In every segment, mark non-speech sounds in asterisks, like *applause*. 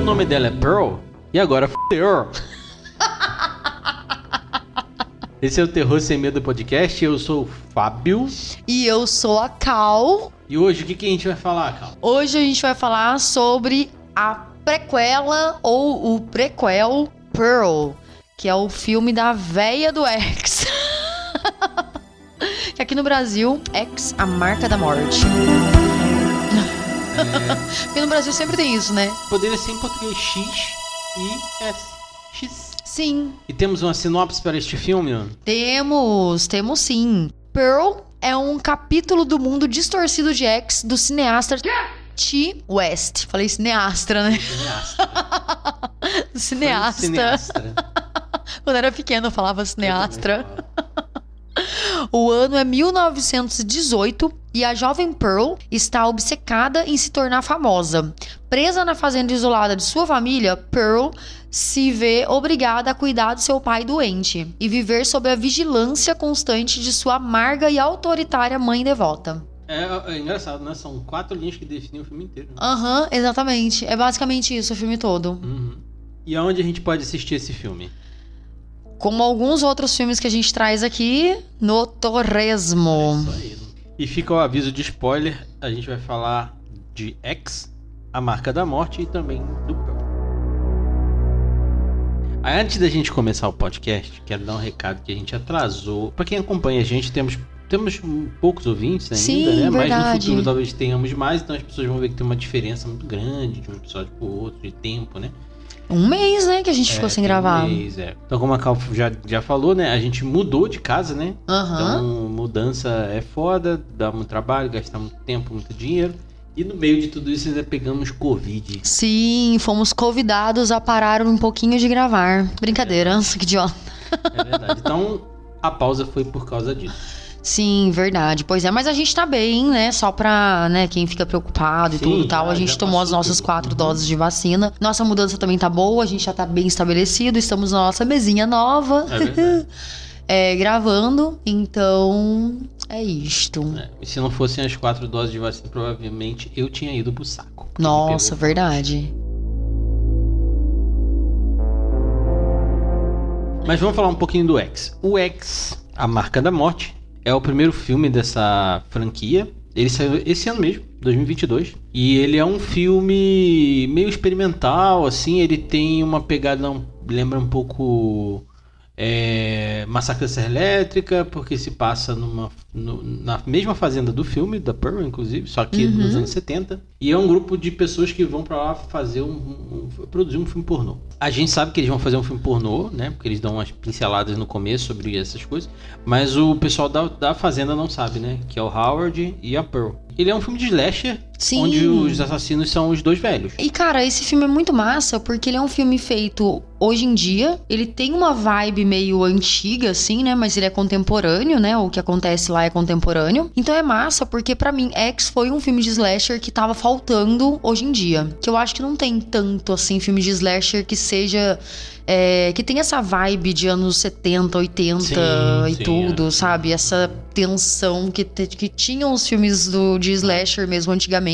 O nome dela é Pearl e agora fudeu. *laughs* Esse é o Terror Sem Medo Podcast. Eu sou o Fábio. E eu sou a Cal. E hoje o que, que a gente vai falar, Cal? Hoje a gente vai falar sobre a prequela ou o prequel Pearl, que é o filme da véia do X. *laughs* que aqui no Brasil, X, a marca da morte. *laughs* Porque no Brasil sempre tem isso, né? Poderia ser em português X e S. X. Sim, E temos uma sinopse para este filme? temos, temos sim. Pearl é um capítulo do mundo distorcido de X do cineasta T. West. Falei cineastra, né? Cineasta. Cineasta. Cineastra. *laughs* *laughs* Quando era pequeno eu falava cineastra. O ano é 1918 e a jovem Pearl está obcecada em se tornar famosa. Presa na fazenda isolada de sua família, Pearl se vê obrigada a cuidar do seu pai doente e viver sob a vigilância constante de sua amarga e autoritária mãe devota. É, é engraçado, né? São quatro linhas que definem o filme inteiro. né? Aham, exatamente. É basicamente isso o filme todo. Uhum. E aonde a gente pode assistir esse filme? Como alguns outros filmes que a gente traz aqui no Torresmo. Isso aí. E fica o aviso de spoiler: a gente vai falar de X, a marca da morte, e também do Pearl. Antes da gente começar o podcast, quero dar um recado que a gente atrasou. Pra quem acompanha a gente, temos, temos poucos ouvintes ainda, Sim, né? Mas no verdade. futuro talvez tenhamos mais, então as pessoas vão ver que tem uma diferença muito grande de um episódio pro outro, de tempo, né? Um mês, né, que a gente ficou É, sem tem um gravar. mês, é. Então, como a Cal já, já falou, né? A gente mudou de casa, né? Aham. Então, mudança é foda, dá muito trabalho, gasta muito tempo, muito dinheiro. E no meio de tudo isso ainda pegamos Covid. Sim, fomos convidados a parar um pouquinho de gravar. Brincadeira, *laughs* que idiota. É verdade. Então, a pausa foi por causa disso. Sim, verdade. Pois é, mas a gente tá bem, né? Só pra, né, quem fica preocupado e Sim, tudo e tal. A gente já tomou as nossas tudo. quatro Uhum. doses de vacina. Nossa mudança também tá boa, a gente já tá bem estabelecido. Estamos na nossa mesinha nova, É verdade. *laughs* é, gravando. Então, é isto. É, e se não fossem as quatro doses de vacina, provavelmente eu tinha ido pro saco. Nossa, verdade. Mas vamos falar um pouquinho do X. O X, A Marca da Morte, é o primeiro filme dessa franquia. Ele saiu esse ano mesmo, 2022. E ele é um filme meio experimental, assim. Ele tem uma pegada, lembra um pouco é, Massacre da Serra Elétrica, porque se passa numa, no- na mesma fazenda do filme, da Pearl, inclusive, só que Uhum. nos anos 70. E é um grupo de pessoas que vão pra lá fazer um, um- um- produzir um filme pornô. A gente sabe que eles vão fazer um filme pornô, né? Porque eles dão umas pinceladas no começo sobre essas coisas. Mas o pessoal da, da fazenda não sabe, né? Que é o Howard e a Pearl. Ele é um filme de slasher, Sim. onde os assassinos são os dois velhos. E cara, esse filme é muito massa porque ele é um filme feito hoje em dia. Ele tem uma vibe meio antiga, assim, né? Mas ele é contemporâneo, né? O que acontece lá é contemporâneo. Então é massa porque pra mim X foi um filme de slasher que tava faltando hoje em dia. Que eu acho que não tem tanto assim filme de slasher que seja é, que tem essa vibe de anos 70, 80 Sim, e sim, tudo, é. sabe? Essa tensão que, que tinham os filmes do, de slasher mesmo antigamente.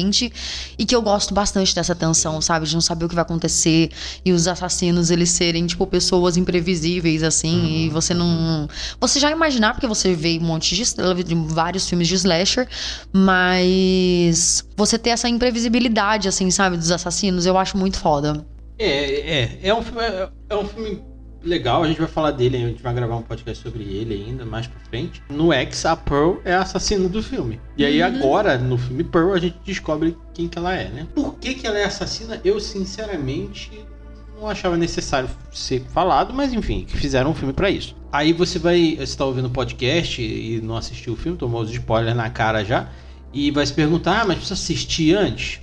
E que eu gosto bastante dessa tensão, sabe? De não saber o que vai acontecer. E os assassinos, eles serem, tipo, pessoas imprevisíveis, assim. Uhum. E você não. Você já imaginar, porque você vê um monte de, de vários filmes de slasher. Mas. Você ter essa imprevisibilidade, assim, sabe? Dos assassinos, eu acho muito foda. É, é, é um filme, é, é um filme legal, a gente vai falar dele, a gente vai gravar um podcast sobre ele ainda mais pra frente. No X, a Pearl é a assassina do filme. E aí Uhum. agora, no filme Pearl, a gente descobre quem que ela é, né? Por que que ela é assassina? Eu, sinceramente, não achava necessário ser falado, mas enfim, que fizeram um filme pra isso. Aí você vai, você tá ouvindo o podcast e não assistiu o filme, tomou os spoilers na cara já, e vai se perguntar, ah, mas precisa assistir antes?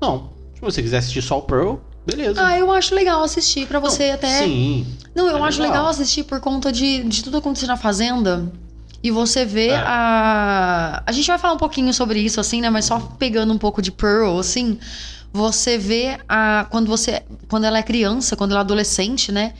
Não. Se você quiser assistir só o Pearl, beleza. Ah, eu acho legal assistir pra você Não, até. Sim. Não, eu É acho legal. legal assistir por conta de, de tudo acontecer na Fazenda. E você vê É. a. A gente vai falar um pouquinho sobre isso, assim, né? Mas só pegando um pouco de Pearl, assim. Você vê a. Quando você. Quando ela é criança, quando ela é adolescente, né?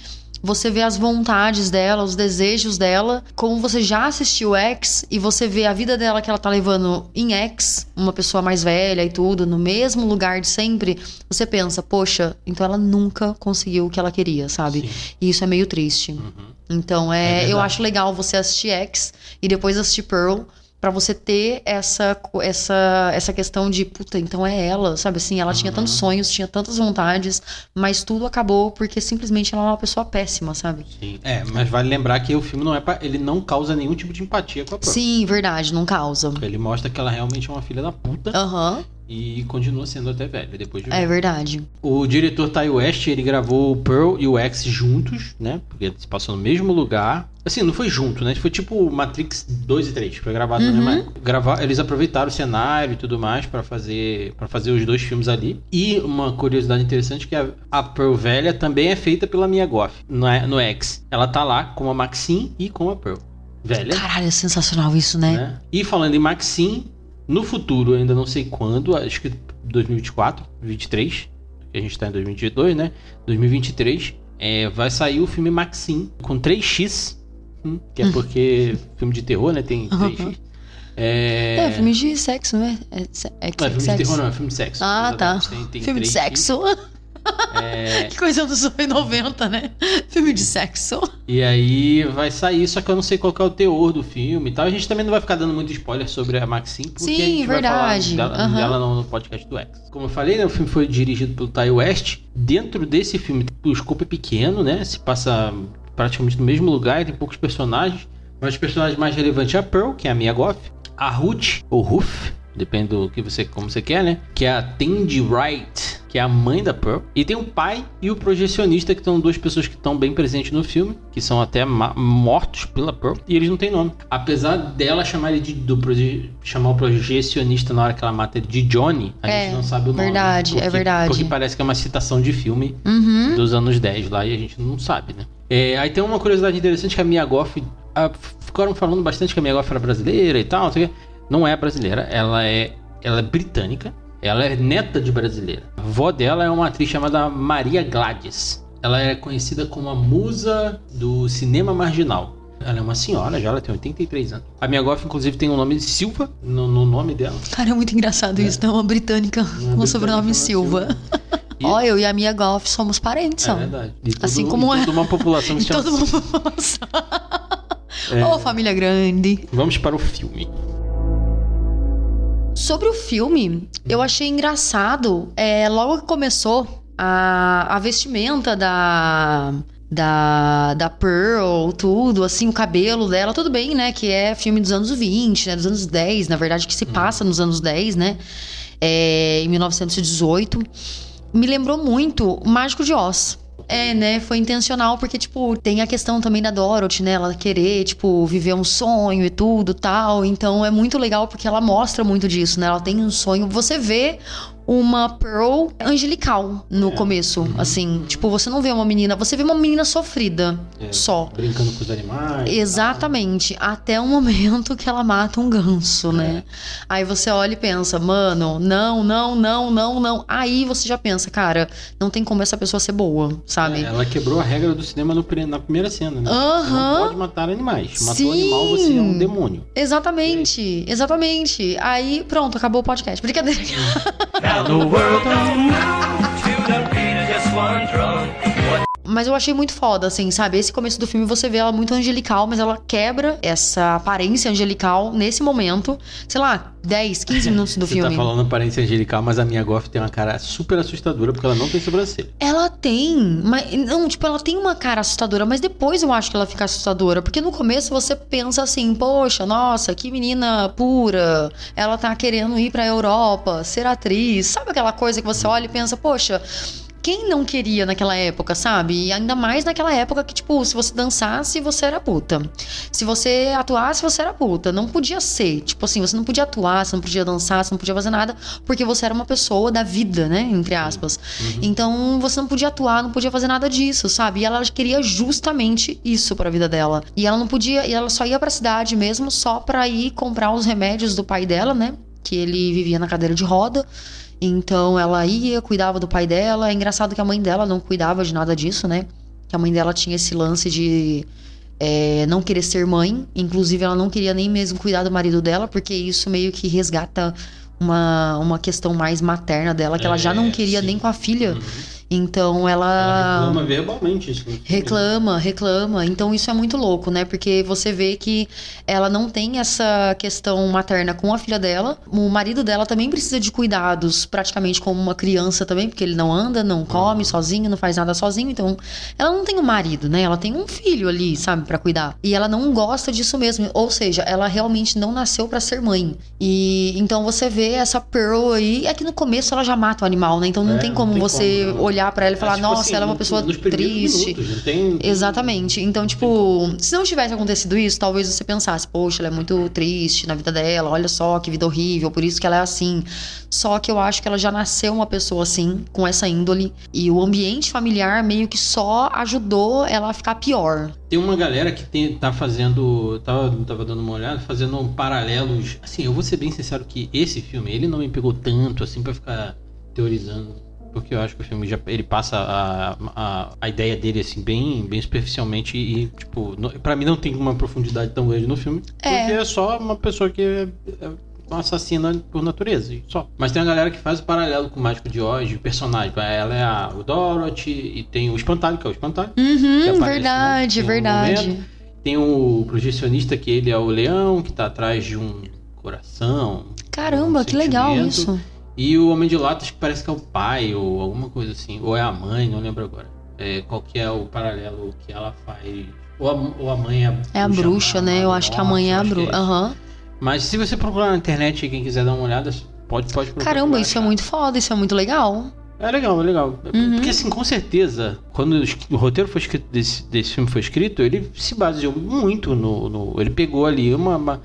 Você vê as vontades dela, os desejos dela, como você já assistiu X e você vê a vida dela que ela tá levando em X, uma pessoa mais velha e tudo, no mesmo lugar de sempre, você pensa, poxa, então ela nunca conseguiu o que ela queria, sabe? Sim. E isso é meio triste. Uhum. Então É é, eu acho legal você assistir X e depois assistir Pearl pra você ter essa essa essa questão de puta, então é ela, sabe assim, ela tinha Uhum. tantos sonhos, tinha tantas vontades, mas tudo acabou porque simplesmente ela é uma pessoa péssima, sabe? Sim. É, mas vale lembrar que o filme não é pra, ele não causa nenhum tipo de empatia com a Pearl. Sim, verdade, não causa. Ele mostra que ela realmente é uma filha da puta Aham, e continua sendo até velha depois de é velha. verdade. O diretor Ty West, ele gravou o Pearl e o X juntos, né? Porque se passou no mesmo lugar. Assim, não foi junto, né? Foi tipo Matrix 2 e 3, foi gravado Uhum. época. Gravar, eles aproveitaram o cenário e tudo mais pra fazer para fazer os dois filmes ali. E uma curiosidade interessante é que a, a Pearl velha também é feita pela Mia Goth no, no X. Ela tá lá com a Maxine e com a Pearl. Velha. Caralho, é sensacional isso, né? né? E falando em Maxine, no futuro, ainda não sei quando, acho que 2024, 23, que a gente tá em 2022, né? 2023, é, vai sair o filme Maxine com 3x, hum, que é porque filme de terror, né? Tem 3x. É, É, filme de sexo, né? É, é, é filme de terror, não, é filme de sexo. Ah, tá. Tem, tem filme de 3x. sexo. É, que coisa dos anos 90, né? Filme de sexo. E aí vai sair, só que eu não sei qual é o teor do filme e tal. A gente também não vai ficar dando muito spoiler sobre a Maxine, porque Sim, a gente verdade. vai falar dela, Aham. dela no, no podcast do X. Como eu falei, né, o filme foi dirigido pelo Ty West. Dentro desse filme, o escopo é pequeno, né? Se passa praticamente no mesmo lugar, tem poucos personagens. Mas os personagens mais relevantes é a Pearl, que é a Mia Goth, a Ruth, ou Ruth, depende do que você, como você quer, né? Que é a Tandy Wright, que é a mãe da Pearl. E tem o pai e o projecionista, que são duas pessoas que estão bem presentes no filme, que são até mortos pela Pearl, e eles não têm nome. Apesar dela chamar ele de do proje- chamar o projecionista na hora que ela mata ele de Johnny, a É, gente não sabe o nome. verdade, é porque- verdade. Porque parece que é uma citação de filme Uhum. dos anos 10 lá e a gente não sabe, né? É, aí tem uma curiosidade interessante que a Mia Goff. ah, ficaram falando bastante que a Mia Goff era brasileira e tal, não sei o quê. Não é brasileira, ela é, ela é britânica, ela é neta de brasileira. A avó dela é uma atriz chamada Maria Gladys. Ela é conhecida como a musa do cinema marginal. Ela é uma senhora já, ela tem 83 anos. A Mia Goff, inclusive, tem o nome de Silva no, no nome dela. Cara, é muito engraçado isso, né? Uma britânica Uma com o sobrenome britânica Silva. E- *laughs* Ó, eu e a Mia Goff somos parentes, É ó. verdade. E tudo- Assim como é. toda uma população que *laughs* E se chama todo mundo. Ô, família grande. Vamos para o filme. Sobre o filme, eu achei engraçado. É, logo que começou, a, a vestimenta da. Da, da Pearl, tudo, assim, o cabelo dela, tudo bem, né? Que é filme dos anos 20, né? Dos anos 10, na verdade, que se passa nos anos 10, né? É, em 1918. Me lembrou muito Mágico de Oz. É, né? Foi intencional, porque, tipo, tem a questão também da Dorothy, né? Ela querer, tipo, viver um sonho e tudo tal. Então é muito legal porque ela mostra muito disso, né? Ela tem um sonho. Você vê uma Pearl angelical no começo, assim. Tipo, você não vê uma menina, você vê uma menina sofrida É, só. Brincando com os animais. Exatamente, até o momento que ela mata um ganso, né? Aí você olha e pensa, mano, não, não, não, não, não. Aí você já pensa, cara, não tem como essa pessoa ser boa, sabe? É, ela quebrou a regra do cinema no na primeira cena, né? Aham. Não pode matar animais. Matou Sim. animal, você é um demônio. Exatamente, exatamente. Aí pronto, acabou o podcast. Brincadeira. The world to the beat of just one drum. Mas eu achei muito foda, assim, sabe? Esse começo do filme você vê ela muito angelical, mas ela quebra essa aparência angelical nesse momento, sei lá, 10, 15 *laughs* minutos do Você filme. tá falando aparência angelical, mas a minha Goff tem uma cara super assustadora porque ela não tem sobrancelha. Ela tem, mas não, tipo, ela tem uma cara assustadora, mas depois eu acho que ela fica assustadora, porque no começo você pensa assim, poxa, nossa, que menina pura, ela tá querendo ir pra Europa, ser atriz, sabe aquela coisa que você olha e pensa, poxa, quem não queria naquela época, sabe? E ainda mais naquela época que, tipo, se você dançasse, você era puta. Se você atuasse, você era puta. Não podia ser. Tipo assim, você não podia atuar, você não podia dançar, você não podia fazer nada, porque você era uma pessoa da vida, né? Entre aspas. Então, você não podia atuar, não podia fazer nada disso, sabe? E ela queria justamente isso pra vida dela. E ela não podia, e ela só ia pra cidade mesmo só pra ir comprar os remédios do pai dela, né? Que ele vivia na cadeira de roda. Então ela ia, cuidava do pai dela. É engraçado que a mãe dela não cuidava de nada disso, né? Que a mãe dela tinha esse lance de é, não querer ser mãe. Inclusive, ela não queria nem mesmo cuidar do marido dela, porque isso meio que resgata uma, uma questão mais materna dela, que ela já não É, queria sim. nem com a filha. Uhum. Então Ela ela. reclama verbalmente isso. né? Reclama, reclama. Então isso é muito louco, né? Porque você vê que ela não tem essa questão materna com a filha dela. O marido dela também precisa de cuidados, praticamente como uma criança também, porque ele não anda, não come sozinho, não faz nada sozinho. Então ela não tem um marido, né? Ela tem um filho ali, sabe, Pra cuidar. E ela não gosta disso mesmo. Ou seja, ela realmente não nasceu pra ser mãe. E então você vê essa Pearl aí. É que no começo ela já mata o animal, né? Então não É, tem não como tem você como, não. Olhar pra ela e falar, É, tipo nossa, assim, ela é uma pessoa triste. minutos, tem- Exatamente. Então, tipo, se não tivesse acontecido isso, talvez você pensasse, poxa, ela é muito triste na vida dela, olha só que vida horrível, por isso que ela é assim. Só que eu acho que ela já nasceu uma pessoa assim, com essa índole, e o ambiente familiar meio que só ajudou ela a ficar pior. Tem uma galera que tem, tá fazendo. Tava, tava dando uma olhada, fazendo paralelos. Assim, eu vou ser bem sincero que esse filme, ele não me pegou tanto assim pra ficar teorizando. Porque eu acho que o filme já ele passa a, a, a ideia dele assim bem, bem superficialmente e, tipo, pra mim não tem uma profundidade tão grande no filme. É. Porque é só uma pessoa que é, é uma assassina por natureza, só. Mas tem a galera que faz o paralelo com o Mágico de Oz, o personagem. Ela é a o Dorothy e tem o Espantalho, que é o Espantalho. Uhum, aparece, verdade, né, em um verdade. momento. Tem o projecionista que ele é o leão, que tá atrás de um coração. Caramba, um que legal isso. E o Homem de Latas que parece que é o pai ou alguma coisa assim. Ou é a mãe, não lembro agora. É, qual que é o paralelo que ela faz. Ou a, ou a mãe é a É a bruxa, né? Eu acho que a mãe é a bruxa. é. Aham. Mas se você procurar na internet, quem quiser dar uma olhada, pode, pode procurar. Caramba, isso é muito foda, isso é muito legal. É legal, é legal. Uhum. Porque assim, com certeza, quando o roteiro foi escrito desse, desse filme foi escrito, ele se baseou muito no. no- ele pegou ali uma, uma,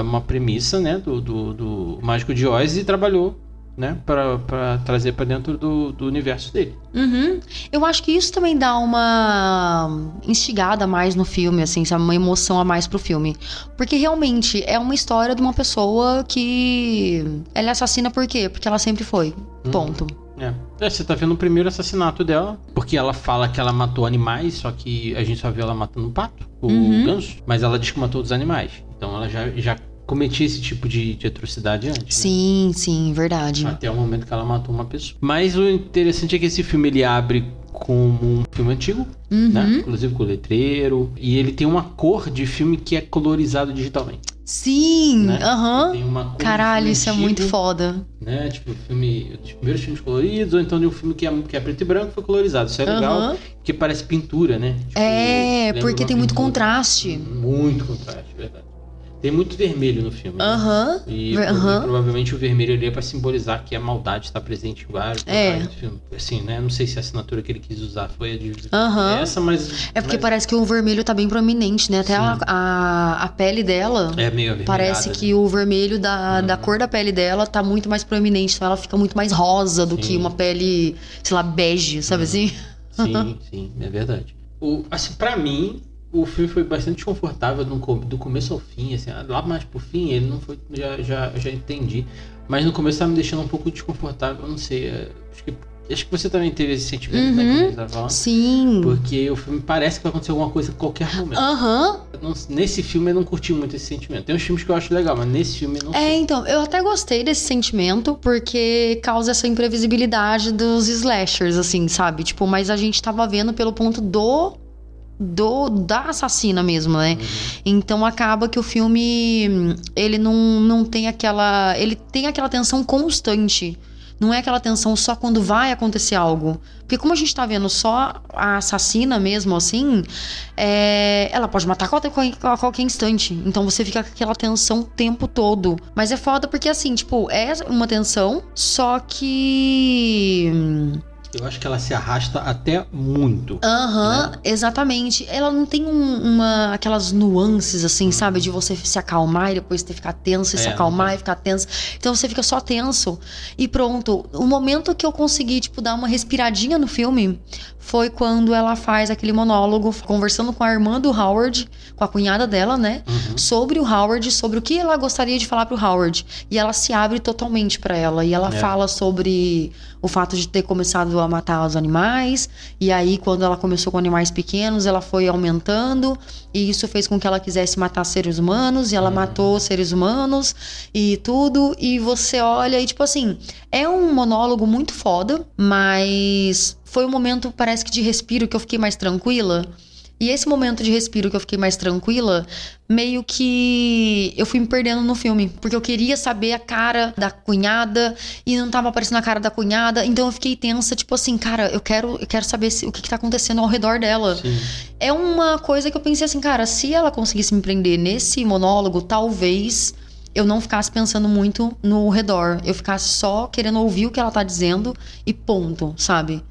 uma premissa, né, do, do, do Mágico de Oz e trabalhou, né, pra, pra trazer pra dentro do, do universo dele. Uhum. Eu acho que isso também dá uma instigada a mais no filme, assim, sabe? Uma emoção a mais pro filme. Porque realmente é uma história de uma pessoa que. Ela é assassina por quê? Porque ela sempre foi. Ponto. É. É, você tá vendo o primeiro assassinato dela, porque ela fala que ela matou animais, só que a gente só viu ela matando um pato, o Uhum. ganso, mas ela diz que matou os animais. Então ela já, já cometia esse tipo de, de atrocidade antes. né? Sim, sim, verdade. Até o momento que ela matou uma pessoa. Mas o interessante é que esse filme ele abre como um filme antigo, né? Uhum. Inclusive com letreiro. E ele tem uma cor de filme que é colorizado digitalmente. Sim, Né? aham. Cor de Caralho, isso é antigo, muito foda. Né? Tipo, filme. Os primeiros filmes coloridos, ou então de um filme que é, que é preto e branco foi colorizado. Isso é legal, Aham. porque parece pintura, né? Tipo, É, porque tem muito contraste. Muito contraste, verdade. Tem muito vermelho no filme. né? Aham. E, Ver- e provavelmente o vermelho ali é pra simbolizar que a maldade está presente em vários É. locais do filme. Assim, né? Não sei se a assinatura que ele quis usar foi a de Aham. essa, mas. É porque mas parece que o vermelho tá bem proeminente, né? Até a, a, a pele dela. É meio Parece né? que o vermelho da, Uhum. da cor da pele dela tá muito mais proeminente, então ela fica muito mais rosa do Sim. que uma pele, sei lá, bege, sabe Uhum. assim? Sim, sim, é verdade. O, assim, pra mim, o filme foi bastante desconfortável do começo ao fim. Assim, ah, lá mais pro fim, ele não foi. Já, já, já entendi. Mas no começo tava me deixando um pouco desconfortável. Eu não sei. é, Acho que, acho que você também teve esse sentimento, né? Uhum. Que a gente tava falando. Sim. Porque o filme parece que vai acontecer alguma coisa a qualquer momento. Não- nesse filme eu não curti muito esse sentimento. Tem uns filmes que eu acho legal, mas nesse filme eu não É, sei. então, eu até gostei desse sentimento, porque causa essa imprevisibilidade dos slashers, assim, sabe? Tipo, mas a gente tava vendo pelo ponto do. Do, da assassina mesmo, né? Uhum. Então acaba que o filme ele não, não tem aquela. Ele tem aquela tensão constante. Não é aquela tensão só quando vai acontecer algo. Porque como a gente tá vendo só a assassina mesmo, assim, é, ela pode matar qualquer, a qualquer instante. Então você fica com aquela tensão o tempo todo. Mas é foda porque, assim, tipo, é uma tensão, só que. Eu acho que ela se arrasta até muito. Aham, Né? exatamente. Ela não tem um- uma aquelas nuances assim, sabe, de você se acalmar e depois ter ficar tenso e se É, acalmar não e ficar tenso. Então você fica só tenso. E pronto. O momento que eu consegui tipo dar uma respiradinha no filme foi quando ela faz aquele monólogo conversando com a irmã do Howard, com a cunhada dela, né? Uhum. Sobre o Howard, sobre o que ela gostaria de falar pro Howard. E ela se abre totalmente pra ela. E ela É. fala sobre o fato de ter começado a matar os animais. E aí, quando ela começou com animais pequenos, ela foi aumentando. E isso fez com que ela quisesse matar seres humanos. E ela matou seres humanos e tudo. E você olha e, tipo assim, é um monólogo muito foda, mas foi um momento, parece que de respiro, que eu fiquei mais tranquila. E esse momento de respiro que eu fiquei mais tranquila, meio que eu fui me perdendo no filme. Porque eu queria saber a cara da cunhada e não tava aparecendo a cara da cunhada. Então eu fiquei tensa, tipo assim, cara, eu quero, eu quero saber se- o que, que tá acontecendo ao redor dela. Sim. É uma coisa que eu pensei assim, cara, se ela conseguisse me prender nesse monólogo, talvez eu não ficasse pensando muito no redor. Eu ficasse só querendo ouvir o que ela tá dizendo e ponto, sabe?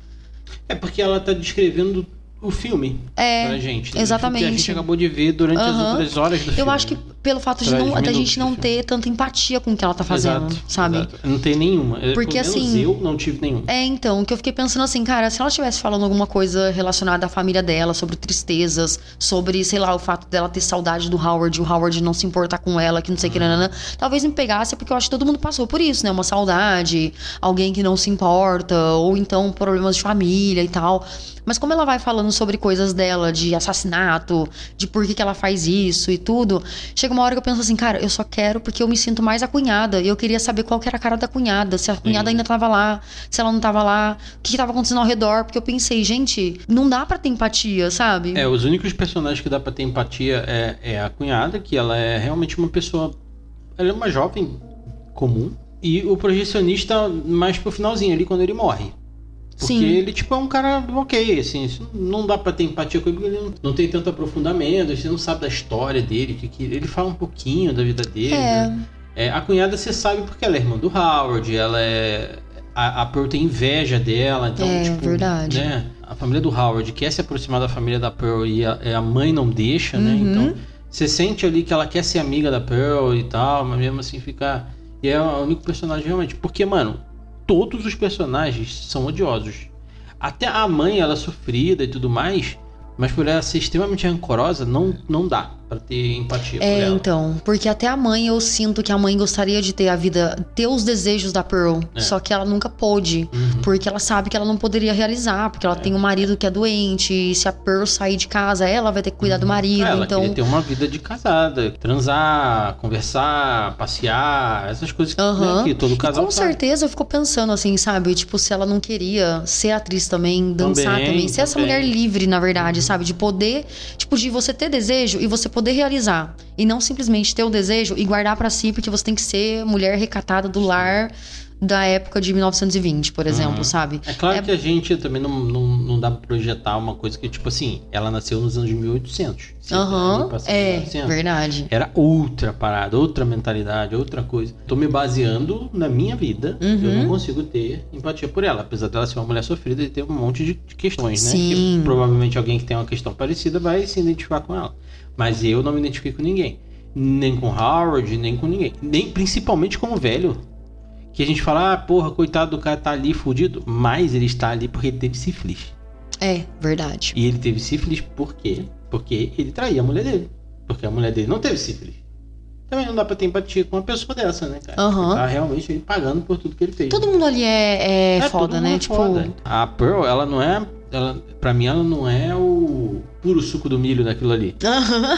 É porque ela tá descrevendo o filme É, pra gente. né? exatamente. Que a gente acabou de ver durante as Aham. outras horas do filme. Eu acho que pelo fato de não, da gente não ter tanta empatia com o que ela tá fazendo, Exato, sabe? exato. Não tem nenhuma. Eu, Porque, menos assim, eu não tive nenhuma. É, então, que eu fiquei pensando assim, cara, se ela estivesse falando alguma coisa relacionada à família dela, sobre tristezas, sobre, sei lá, o fato dela ter saudade do Howard, o Howard não se importar com ela, que não sei o que, nanana, talvez me pegasse, porque eu acho que todo mundo passou por isso, né? Uma saudade, alguém que não se importa, ou então problemas de família e tal. Mas como ela vai falando sobre coisas dela, de assassinato, de por que, que ela faz isso e tudo, chega uma hora que eu penso assim, cara, eu só quero porque eu me sinto mais a cunhada. E eu queria saber qual que era a cara da cunhada, se a cunhada ainda tava lá, se ela não tava lá, o que, que tava acontecendo ao redor. Porque eu pensei, gente, não dá pra ter empatia, sabe? É, os únicos personagens que dá pra ter empatia é, é a cunhada, que ela é realmente uma pessoa. Ela é uma jovem comum. E o projecionista mais pro finalzinho ali, quando ele morre. Porque Sim. ele, tipo, é um cara ok, assim, não dá pra ter empatia com ele, porque ele não, não tem tanto aprofundamento, você não sabe da história dele, que, que ele fala um pouquinho da vida dele. É. né? É, a cunhada você sabe porque ela é irmã do Howard, ela é. A, a Pearl tem inveja dela, então, É, tipo. verdade. Né, a família do Howard quer se aproximar da família da Pearl e a, e a mãe não deixa, né? Uhum. Então, você sente ali que ela quer ser amiga da Pearl e tal, mas mesmo assim fica. E é o único personagem realmente. Porque, mano, todos os personagens são odiosos. Até a mãe, ela é sofrida e tudo mais, mas por ela ser extremamente rancorosa, não, não dá pra ter empatia por É, ela. então, porque até a mãe eu sinto que a mãe gostaria de ter a vida, ter os desejos da Pearl, É. só que ela nunca pôde, Uhum. porque ela sabe que ela não poderia realizar, porque ela tem um marido que é doente, e se a Pearl sair de casa, ela vai ter que cuidar do marido, ela então queria ter uma vida de casada, transar, conversar, passear, essas coisas que, Aham. né, que todo E casal com faz. certeza eu fico pensando assim, sabe? Tipo, se ela não queria ser atriz também, dançar Também, também, ser essa também. mulher livre, na verdade, sabe? De poder, tipo, de você ter desejo e você poder realizar. E não simplesmente ter o desejo e guardar pra si, porque você tem que ser mulher recatada do lar da época de 1920, por exemplo, Uhum. sabe? É claro É- que a gente também não, não, não dá pra projetar uma coisa que, tipo assim, ela nasceu nos anos 1800. Se Aham, passa é, 1900. verdade. Era outra parada, outra mentalidade, outra coisa. Tô me baseando na minha vida. Eu Uhum. não consigo ter empatia por ela. Apesar dela ser uma mulher sofrida e ter um monte de de questões, né? Sim. Que provavelmente alguém que tem uma questão parecida vai se identificar com ela. Mas eu não me identifico com ninguém. Nem com Howard, nem com ninguém. Nem principalmente com o velho. Que a gente fala, ah, porra, coitado do cara tá ali fudido. Mas ele está ali porque ele teve sífilis. É, verdade. E ele teve sífilis por quê? Porque ele traía a mulher dele. Porque a mulher dele não teve sífilis. Também não dá pra ter empatia com uma pessoa dessa, né, cara? Aham. Tá realmente pagando por tudo que ele fez. Todo mundo ali é, é, É, foda, né? é tipo, foda. A Pearl, ela não é. Ela, pra mim, ela não é o puro suco do milho daquilo ali. Aham.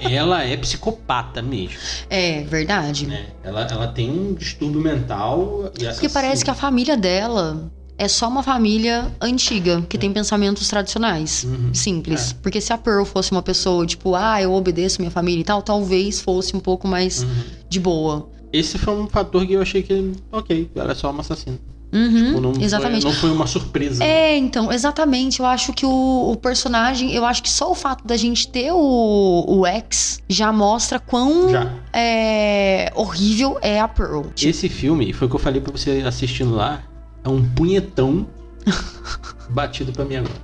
*laughs* ela é psicopata mesmo. É, verdade. Né? Ela, ela tem um distúrbio mental. E Porque parece que a família dela é só uma família antiga, que tem pensamentos tradicionais. Uhum. Simples. Porque se a Pearl fosse uma pessoa, tipo, ah, eu obedeço minha família e tal, talvez fosse um pouco mais Uhum. de boa. Esse foi um fator que eu achei que, ok, ela é só uma assassina. Uhum, Tipo, não exatamente. Foi, não foi uma surpresa. É, então, exatamente. Eu acho que o, o personagem, eu acho que só o fato da gente ter o, o X já mostra quão Já. é, horrível é a Pearl. Tipo, Esse filme, foi o que eu falei pra você assistindo lá, é um punhetão *laughs* batido pra minha voz.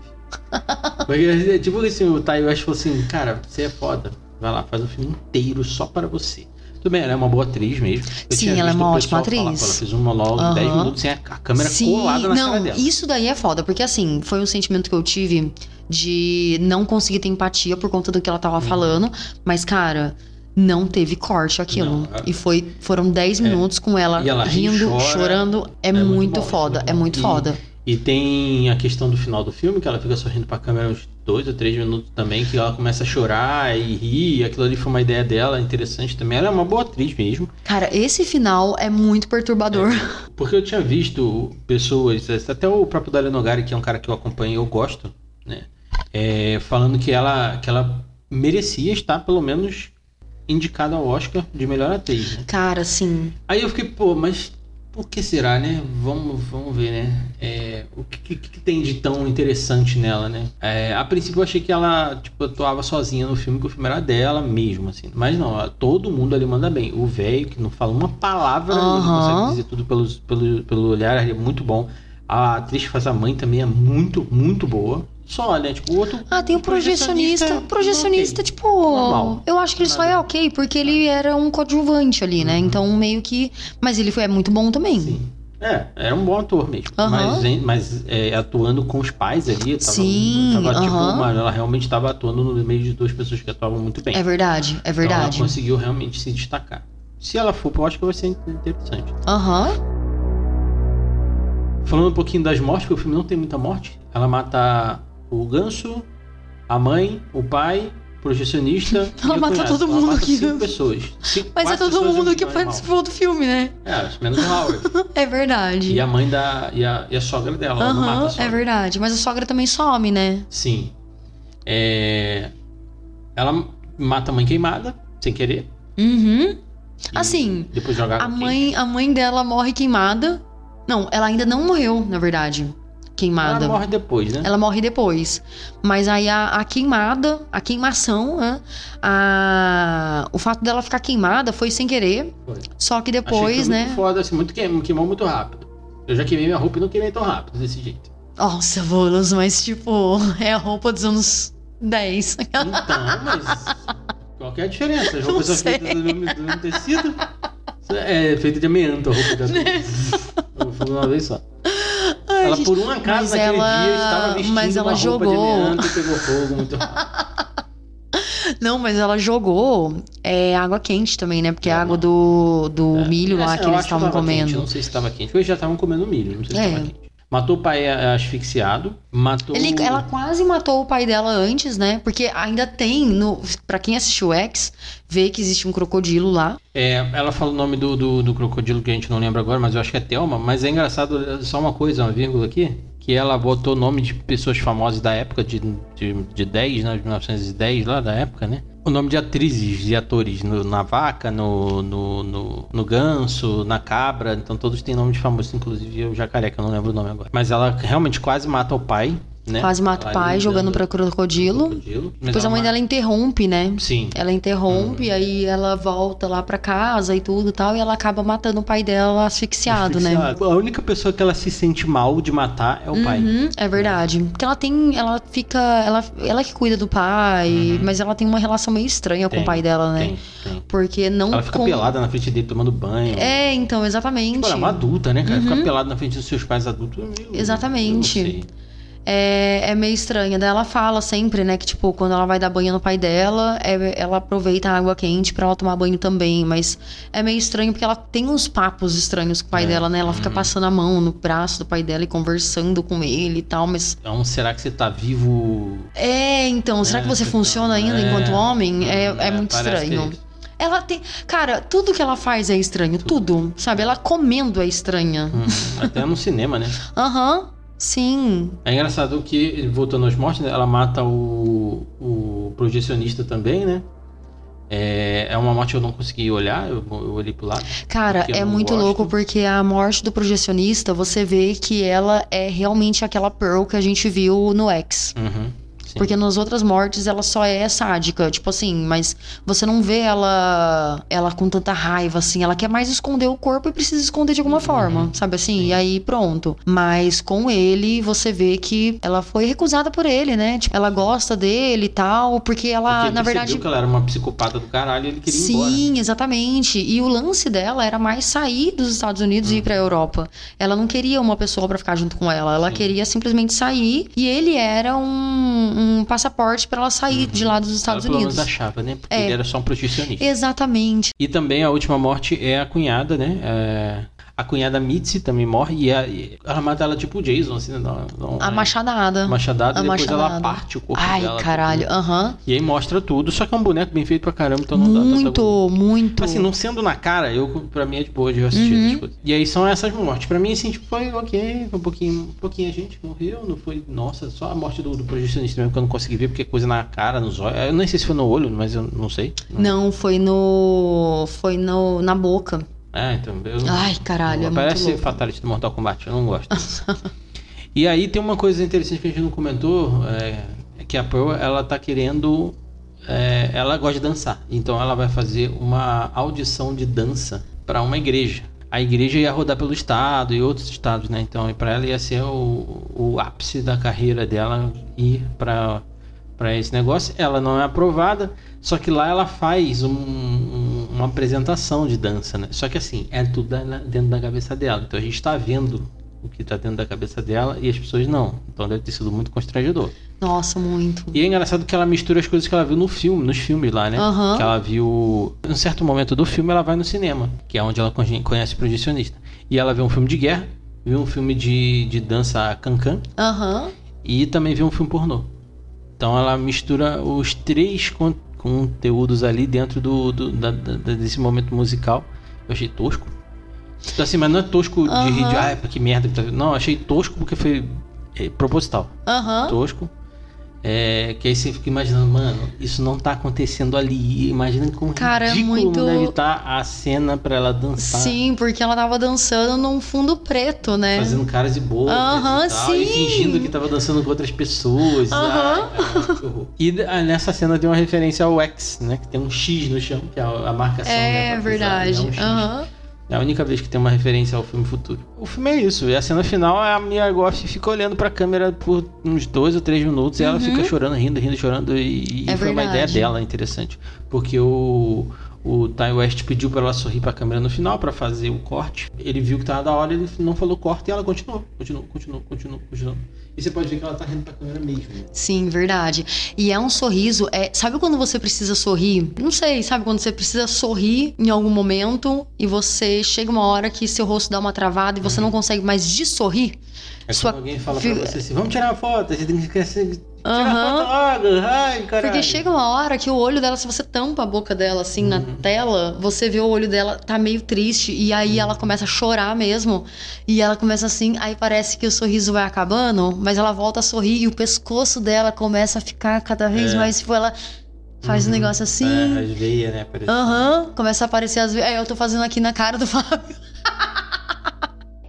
Porque, tipo assim, o Ty West falou assim, cara, você é foda. Vai lá, faz um filme inteiro só para você. Tudo bem, ela é uma boa atriz mesmo. Eu Sim, ela é uma ótima falar atriz. com Ela fez um monólogo em 10 Aham. minutos sem a, câmera colada na não, cara dela. isso daí é foda, porque assim, foi um sentimento que eu tive de não conseguir ter empatia por conta do que ela tava falando, mas cara, não teve corte aquilo. Não, é- E foi, foram 10 minutos com ela, ela ri, rindo, chora. chorando, é, muito muito, bom, foda, muito é muito foda. E tem a questão do final do filme, que ela fica sorrindo pra câmera uns dois ou três minutos também, que ela começa a chorar e rir. Aquilo ali foi uma ideia dela, interessante também. Ela é uma boa atriz mesmo. Cara, esse final é muito perturbador. Porque eu tinha visto pessoas, até o próprio Dario Nogari, que é um cara que eu acompanho e eu gosto, né? é, falando que ela, que ela merecia estar, pelo menos, indicada ao Oscar de melhor atriz. né? Cara, assim. Aí eu fiquei, pô, mas por que será, né? Vamos, vamos ver, né? É, o que, que, que tem de tão interessante nela, né? É, a princípio eu achei que ela, tipo, atuava sozinha no filme, que o filme era dela mesmo, assim. Mas não, todo mundo ali manda bem. O velho, que não fala uma palavra, ele Aham. consegue dizer tudo pelos, pelo, pelo olhar, ele é muito bom. A atriz que faz a mãe também é muito, muito boa. Só, né? Tipo, o outro. Ah, tem o projecionista. Projecionista, ok. tipo. Normal. Eu acho que ele só é ok, porque ele era um coadjuvante ali, né? Então, meio que. Mas ele foi é muito bom também. Uhum. Sim. É, era um bom ator mesmo. Aham. Mas, mas é, atuando com os pais ali, tava, Sim, tava tipo, aham. uma- ela realmente estava atuando no meio de duas pessoas que atuavam muito bem. É verdade, é Então verdade. ela conseguiu realmente se destacar. Se ela for, eu acho que vai ser interessante. Aham. Falando um pouquinho das mortes, porque o filme não tem muita morte. Ela mata o ganso, a mãe, o pai, o projecionista. *laughs* Ela mata cunhado. todo Ela mundo mata aqui. Cinco pessoas. Cinco, Mas é todo mundo que participou do filme, né? É, menos o Howard. *laughs* É verdade. e a mãe da. E a, e a sogra dela. Ela mata a Aham, sogra. é verdade. Mas a sogra também some, né? Sim. É... Ela mata a mãe queimada, sem querer. Uhum. e Assim, A mãe, a mãe dela morre queimada. Não, ela ainda não morreu, na verdade. Queimada. Ela morre depois, né? Ela morre depois. Mas aí a, a queimada, a queimação, né? A, o fato dela ficar queimada foi sem querer. Foi. Só que depois, que né? Muito foda, assim, muito queimou, queimou muito rápido. Eu já queimei minha roupa e não queimei tão rápido desse jeito. Nossa, Boulos, mas tipo, *laughs* é a roupa dos anos 10. Então, mas. Qual que é a diferença? *laughs* As roupas são feitas do mesmo, do mesmo tecido? É feita de amianto a roupa Eu *laughs* fui uma vez só. Ai, ela, gente, por um acaso, naquele ela- dia, estava vestindo mas ela uma roupa jogou. de amianto e pegou fogo muito rápido. *laughs* Não, mas ela jogou é, água quente também, né? Porque É, a água não. do, do milho lá que eles estavam tava quente, comendo. não sei se estava quente. Hoje já estavam comendo milho, não sei se É. estava quente. Matou o pai é, asfixiado. Matou. Ele- ela quase matou o pai dela antes, né? Porque ainda tem, no, pra quem assistiu X, vê que existe um crocodilo lá. É, ela fala o nome do, do, do crocodilo que a gente não lembra agora, mas eu acho que é Thelma. Mas é engraçado, só uma coisa, uma vírgula aqui. Que ela botou o nome de pessoas famosas da época, de, de, de 10, né? De 1910 lá da época, né? O nome de atrizes e atores no- na vaca, no, no, no, no ganso, na cabra. Então todos têm nome de famosos, inclusive o jacaré, que eu não lembro o nome agora. Mas ela realmente quase mata o pai, né? Quase mata o pai jogando pra crocodilo. crocodilo. Depois a mãe dela interrompe, né? Sim. Ela interrompe, aí ela volta lá pra casa e tudo e tal, e ela acaba matando o pai dela asfixiado, né? Asfixiado. A única pessoa que ela se sente mal de matar é o pai. Uhum, é verdade. Porque ela tem. Ela fica. Ela, ela que cuida do pai, Uhum. mas ela tem uma relação meio estranha com Tem, o pai dela, né? Tem, tem. Porque não. Ela fica com- pelada na frente dele tomando banho. É, então, exatamente. Pô, ela é uma adulta, né, cara? Uhum. Ficar pelada na frente dos seus pais adultos. meio- Exatamente. É, é meio estranha. Daí ela fala sempre, né, que tipo, quando ela vai dar banho no pai dela, é- ela aproveita a água quente pra ela tomar banho também. Mas é meio estranho porque ela tem uns papos estranhos com o pai É. dela, né? Ela fica Uhum. passando a mão no braço do pai dela e conversando com ele e tal, mas. Então, será que você tá vivo? É, então, será É, que você então, funciona ainda é. enquanto homem? É, é muito parece estranho. que é. Ela tem. Cara, tudo que ela faz é estranho. Tudo. Sabe? Ela comendo é estranha. Hum, até no cinema, né? Aham. Sim. É engraçado que, voltando às mortes, né, ela mata o, o projecionista também, né? É, é uma morte que eu não consegui olhar, eu, eu olhei pro lado. Cara, é muito gosto. louco porque a morte do projecionista, você vê que ela é realmente aquela Pearl que a gente viu no X. Uhum, sim. Porque nas outras mortes ela só é sádica, tipo assim, mas você não vê ela ela com tanta raiva assim, ela quer mais esconder o corpo e precisa esconder de alguma forma, sabe assim? Uhum. Sim. E aí pronto. Mas com ele você vê que ela foi recusada por ele, né? Tipo, ela gosta dele e tal, porque ela Porque ele na verdade que ela era uma psicopata do caralho e ele queria ir embora. Sim, exatamente. E o lance dela era mais sair dos Estados Unidos e ir pra Europa. Ela não queria uma pessoa pra ficar junto com ela. Ela Sim. queria simplesmente sair. E ele era um, um passaporte pra ela sair de lá dos Estados ela, Unidos. menos achava, né? Porque É. ele era só um projecionista. Exatamente. E também a última morte é a cunhada, né? É, A cunhada Mitzi também morre e, a- e ela mata ela tipo o Jason, assim, né? Dá- dá um- A machadada. machadada A e depois ela machadada. parte o corpo Ai, dela. caralho. tipo, Aham. E aí mostra tudo, só que é um boneco bem feito pra caramba, então não dá tanta Muito, muito. Assim, não sendo na cara, eu, pra mim é de boa de eu assistir Uhum. coisas. E aí são essas mortes. Pra mim, assim, tipo, foi ok, foi um pouquinho, um pouquinho a gente morreu, não foi, nossa, só a morte do, do projecionista mesmo que eu não consegui ver, porque é coisa na cara, nos olhos. Eu nem sei se foi no olho, mas eu não sei. Não, foi no. Foi no, na boca. É, então. Eu, Ai, caralho, é Parece. Fatality do Mortal Kombat, eu não gosto. *laughs* e aí tem uma coisa interessante que a gente não comentou, é, é que a Pearl, ela tá querendo... é, ela gosta de dançar, então ela vai fazer uma audição de dança para uma igreja. A igreja ia rodar pelo estado e outros estados, né? Então, para ela ia ser o, o ápice da carreira dela ir para para esse negócio. Ela não é aprovada, só que lá ela faz um- um- uma apresentação de dança, né? Só que assim, é tudo dentro da cabeça dela. Então a gente tá vendo o que tá dentro da cabeça dela e as pessoas não. Então deve ter sido muito constrangedor. Nossa, muito. E é engraçado que ela mistura as coisas que ela viu no filme, nos filmes lá, né? Aham. Que ela viu. Em um certo momento do filme, ela vai no cinema, que é onde ela conhe- conhece o projecionista. E ela vê um filme de guerra, viu um filme de, de dança cancan Aham. e também vê um filme pornô. Então ela mistura os três con- conteúdos ali dentro do, do- da- da- desse momento musical. Eu achei tosco. Então, assim, mas não é tosco de Aham. rir de, ah, que merda. que tá vendo." Não, achei tosco porque foi é, proposital. Aham. Tosco. É, que aí você fica imaginando, mano, isso não tá acontecendo ali. Imagina como Cara, é ridículo muito- deve estar a cena pra ela dançar. Sim, porque ela tava dançando num fundo preto, né? Fazendo caras de boca Aham, tal, e sim. fingindo que tava dançando com outras pessoas. Aham. Horror. e ah, nessa cena tem uma referência ao X, né? Que tem um X no chão, que é a marcação. né, É verdade. né, um X. Aham. É a única vez que tem uma referência ao filme futuro. O filme é isso. E a cena final é a Mia Goff fica olhando pra câmera por uns dois ou três minutos e ela fica chorando, rindo, rindo, chorando. E, Uhum. É foi uma ideia verdade. dela interessante. Porque o, o Ty West pediu pra ela sorrir pra câmera no final pra fazer o corte. Ele viu que tava da hora, ele não falou corte e ela continuou, continuou, continuou, continuou, continuou. E você pode ver que ela tá rindo pra câmera mesmo. Sim, verdade. E é um sorriso. É, sabe quando você precisa sorrir? Não sei, sabe quando você precisa sorrir em algum momento e você chega uma hora que seu rosto dá uma travada e você não consegue mais de sorrir? É Sua quando alguém fala pra você assim, vamos tirar uma foto, você tem que logo, ai, caralho. Porque chega uma hora que o olho dela, se você tampa a boca dela assim na tela, você vê o olho dela tá meio triste e aí ela começa a chorar mesmo. E ela começa assim, aí parece que o sorriso vai acabando, mas ela volta a sorrir e o pescoço dela começa a ficar cada vez É. mais, tipo, ela faz um negócio assim. É, as veias, né? Aham, começa a aparecer as vezes. É, eu tô fazendo aqui na cara do *laughs* Fábio.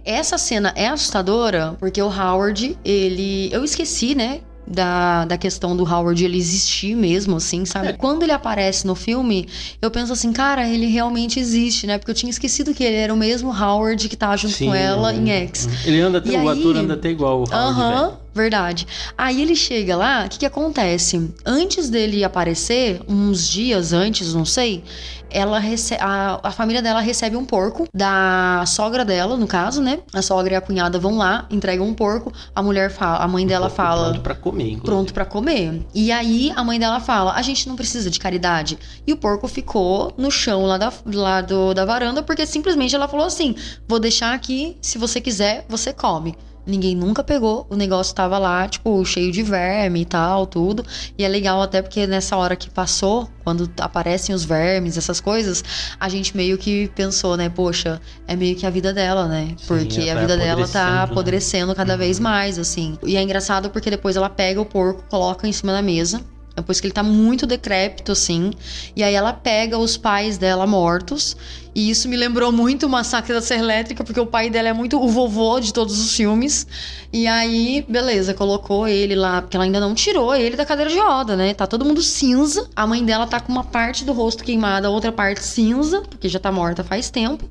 Essa cena é assustadora porque o Howard, ele. Eu esqueci, né? Da, da questão do Howard ele existir mesmo, assim, sabe? É. Quando ele aparece no filme, eu penso assim, cara, ele realmente existe, né? Porque eu tinha esquecido que ele era o mesmo Howard que tava junto Sim, com ela em X. Ele anda até, o aí- ator anda até igual o Howard, Aham, velho. Verdade. Aí ele chega lá, o que, que acontece? Antes dele aparecer, uns dias antes, não sei, ela rece- a, a família dela recebe um porco da sogra dela, no caso, né? A sogra e a cunhada vão lá, entregam um porco, a mulher fala, a mãe dela Um fala. Pronto pra comer, inclusive. Pronto pra comer. E aí a mãe dela fala: a gente não precisa de caridade. E o porco ficou no chão lá da, lá do, da varanda, porque simplesmente ela falou assim: vou deixar aqui, se você quiser, você come. Ninguém nunca pegou, o negócio tava lá, tipo, cheio de verme e tal, tudo. E é legal até porque nessa hora que passou, quando aparecem os vermes, essas coisas, a gente meio que pensou, né, poxa, é meio que a vida dela, né? Sim, Porque a vai vida dela tá né? apodrecendo cada Uhum. vez mais, assim. E é engraçado porque depois ela pega o porco, coloca em cima da mesa. Depois que ele tá muito decrépito, assim. E aí ela pega os pais dela mortos. E isso me lembrou muito o Massacre da Serra Elétrica, porque o pai dela é muito o vovô de todos os filmes. E aí, beleza, colocou ele lá, porque ela ainda não tirou ele da cadeira de roda, né? Tá todo mundo cinza. A mãe dela tá com uma parte do rosto queimada, a outra parte cinza, porque já tá morta faz tempo.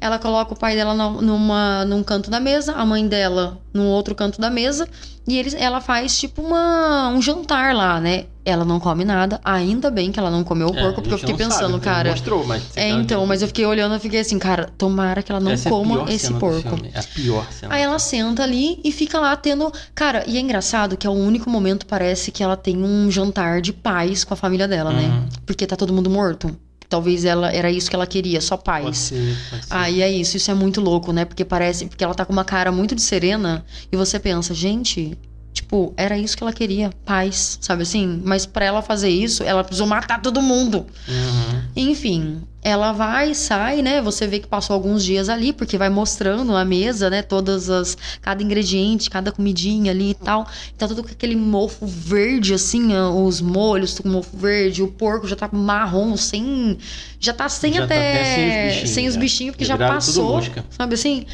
Ela coloca o pai dela numa, num canto da mesa, a mãe dela num outro canto da mesa. E eles, ela faz tipo uma, um jantar lá, né? Ela não come nada. Ainda bem que ela não comeu o É, porco, a porque eu fiquei pensando, sabe, cara. Mostrou, mas... É, então, mas eu fiquei olhando e fiquei assim, cara, tomara que ela não Essa é coma pior esse porco. É a pior cena. Aí ela senta ali e fica lá tendo. Cara, e é engraçado que é o único momento, parece que ela tem um jantar de paz com a família dela, né? Uhum. Porque tá todo mundo morto. talvez ela era isso que ela queria, só paz. Pode ser, pode ser. Ah, e é isso, isso é muito louco, né? Porque parece, porque ela tá com uma cara muito de serena e você pensa, gente, tipo, era isso que ela queria, paz, sabe assim? Mas pra ela fazer isso, ela precisou matar todo mundo. Uhum. Enfim, ela vai, sai, né? Você vê que passou alguns dias ali, porque vai mostrando a mesa, né? Todas as. Cada ingrediente, cada comidinha ali e tal. Tá tudo com aquele mofo verde, assim, os molhos com mofo verde, o porco já tá marrom, sem. Já tá sem Já tá até. até sem os bichinhos, sem os já. bichinhos, porque Já já passou. Sabe assim?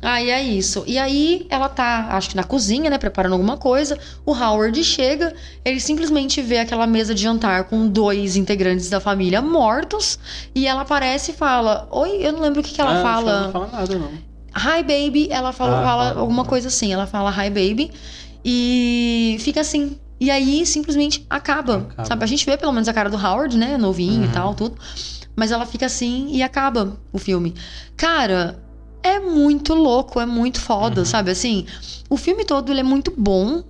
Aí é isso. E aí ela tá, acho que na cozinha, né, preparando alguma coisa. O Howard chega, ele simplesmente vê aquela mesa de jantar com dois integrantes da família mortos. E ela aparece e fala: Oi, eu não lembro o que, que ela Ah, fala. ela não fala nada, não. Hi, baby. Ela fala, Ah, fala fala. alguma coisa assim. Ela fala hi, baby. E fica assim. E aí simplesmente acaba, Acaba. Sabe? A gente vê pelo menos a cara do Howard, né? Novinho Uhum. e tal, tudo. Mas ela fica assim e acaba o filme. Cara, é muito louco, é muito foda, Uhum. sabe? Assim, o filme todo ele é muito bom.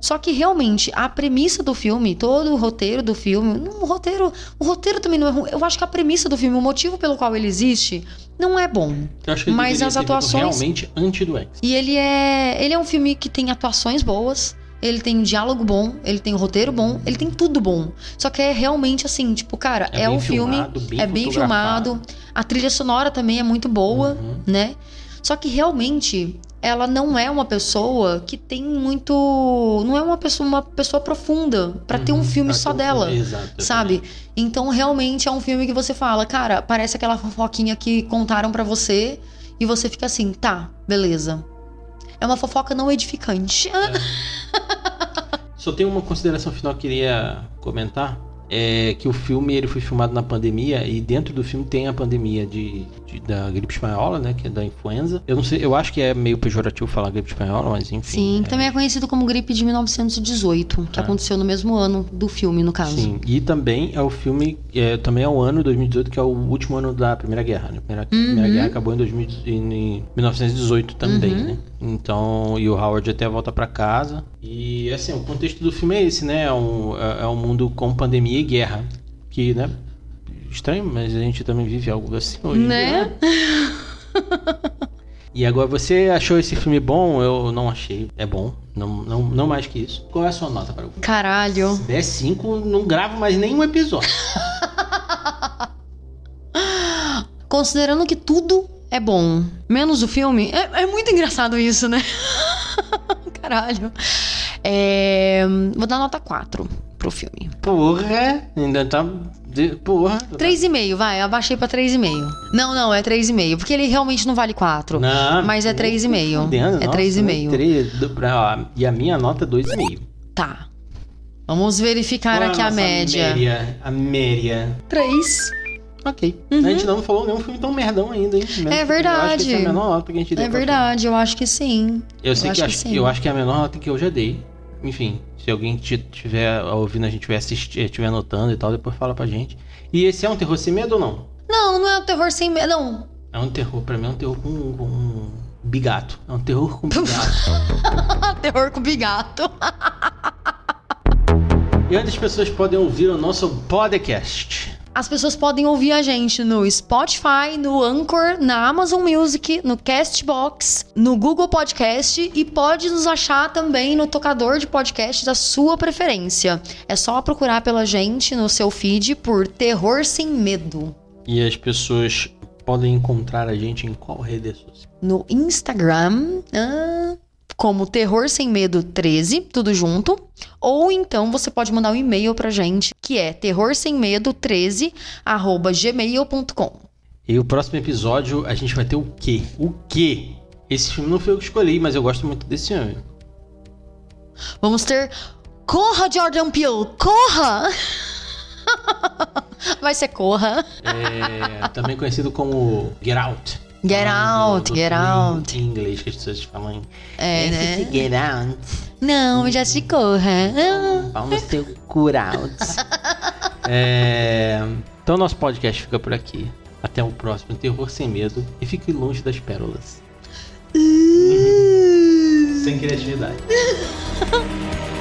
Só que realmente a premissa do filme, todo o roteiro do filme, o roteiro, o roteiro também não é ruim. Eu acho que a premissa do filme, o motivo pelo qual ele existe, não é bom. Eu acho que ele Mas as atuações- realmente antes do X. E ele é, ele é um filme que tem atuações boas, ele tem um diálogo bom, ele tem um roteiro bom, ele tem tudo bom. Só que é realmente assim, tipo, cara, É é, um filme, filmado, bem é bem filmado, a trilha sonora também é muito boa, Uhum. né? Só que realmente ela não é uma pessoa que tem muito, não é uma pessoa, uma pessoa profunda pra ter um Uhum. filme só dela. Exato. Sabe? Então, realmente é um filme que você fala, cara, parece aquela fofoquinha que contaram pra você e você fica assim, tá, beleza. É uma fofoca não edificante. *laughs* Só tem uma consideração final que eu queria comentar. É que o filme ele foi filmado na pandemia e dentro do filme tem a pandemia de, de- da gripe espanhola, né? Que é da influenza. Eu não sei, eu acho que é meio pejorativo falar gripe espanhola, mas enfim. Sim, é- também é conhecido como gripe de 1918, que Ah. aconteceu no mesmo ano do filme, no caso. Sim, e também é o filme, é, também é o ano 2018, que é o último ano da Primeira Guerra, né? A Primeira, Primeira Uhum. Guerra acabou em, 2000 em 1918 também, Uhum. né? Então, e o Howard até volta pra casa. E, assim, o contexto do filme é esse, né? É um, é, é um mundo com pandemia e guerra. Que, né? Estranho, mas a gente também vive algo assim hoje. dia, Né? E agora, você achou esse filme bom? Eu não achei. É bom. Não, não, não mais que isso. Qual é a sua nota para o filme? Caralho. Se der 5, não gravo mais nenhum episódio. *laughs* Considerando que tudo é bom, menos o filme, é, é muito engraçado isso, né? *laughs* Caralho. É, vou dar nota 4 pro filme. Porra, ainda tá. de- Porra. 3,5, vai, abaixei pra 3,5. Não, não, é 3,5, porque ele realmente não vale 4. Não, Mas é nem 3,5. fudendo, É nossa, 3,5. três, do- pra- ó, E a minha nota é 2,5. Tá. Vamos verificar Qual aqui a nossa média. Média, a média. 3. Ok. Uhum. A gente não falou nenhum filme tão merdão ainda, hein? Mesmo É que- Eu acho que essa é a verdade. menor nota que a gente deu É verdade, eu acho que sim. Eu sei Eu que, acho que sim. eu acho que é a menor nota que eu já dei. Enfim, se alguém estiver ouvindo, a gente estiver assistindo, estiver anotando e tal, depois fala pra gente. E esse é um terror sem medo ou não? Não, não é um terror sem medo. Não. É um terror, pra mim é um terror com, com um bigato. É um terror com bigato. *laughs* terror com bigato. e onde as pessoas podem ouvir o nosso podcast? As pessoas podem ouvir a gente no Spotify, no Anchor, na Amazon Music, no Castbox, no Google Podcast e pode nos achar também no tocador de podcast da sua preferência. É só procurar pela gente no seu feed por Terror Sem Medo. E as pessoas podem encontrar a gente em qual rede social? No Instagram, ah, como Terror Sem Medo 13, tudo junto. Ou então você pode mandar um e-mail pra gente, que é terrorsemmedo13, arroba gmail.com. E o próximo episódio a gente vai ter o quê? O quê? Esse filme não foi eu que escolhi, mas eu gosto muito desse filme. Vamos ter. Corra, Jordan Peele! Corra! *laughs* Vai ser corra. É, também conhecido como Get Out. Get Falando out, get out. Em inglês que as pessoas falam É, né? Get Out. Não, já se corra. Ah. Vamos ter o Cut Out. *laughs* É, então nosso podcast fica por aqui. Até o próximo Terror Sem Medo. E fique longe das pérolas. Sem criatividade. *laughs*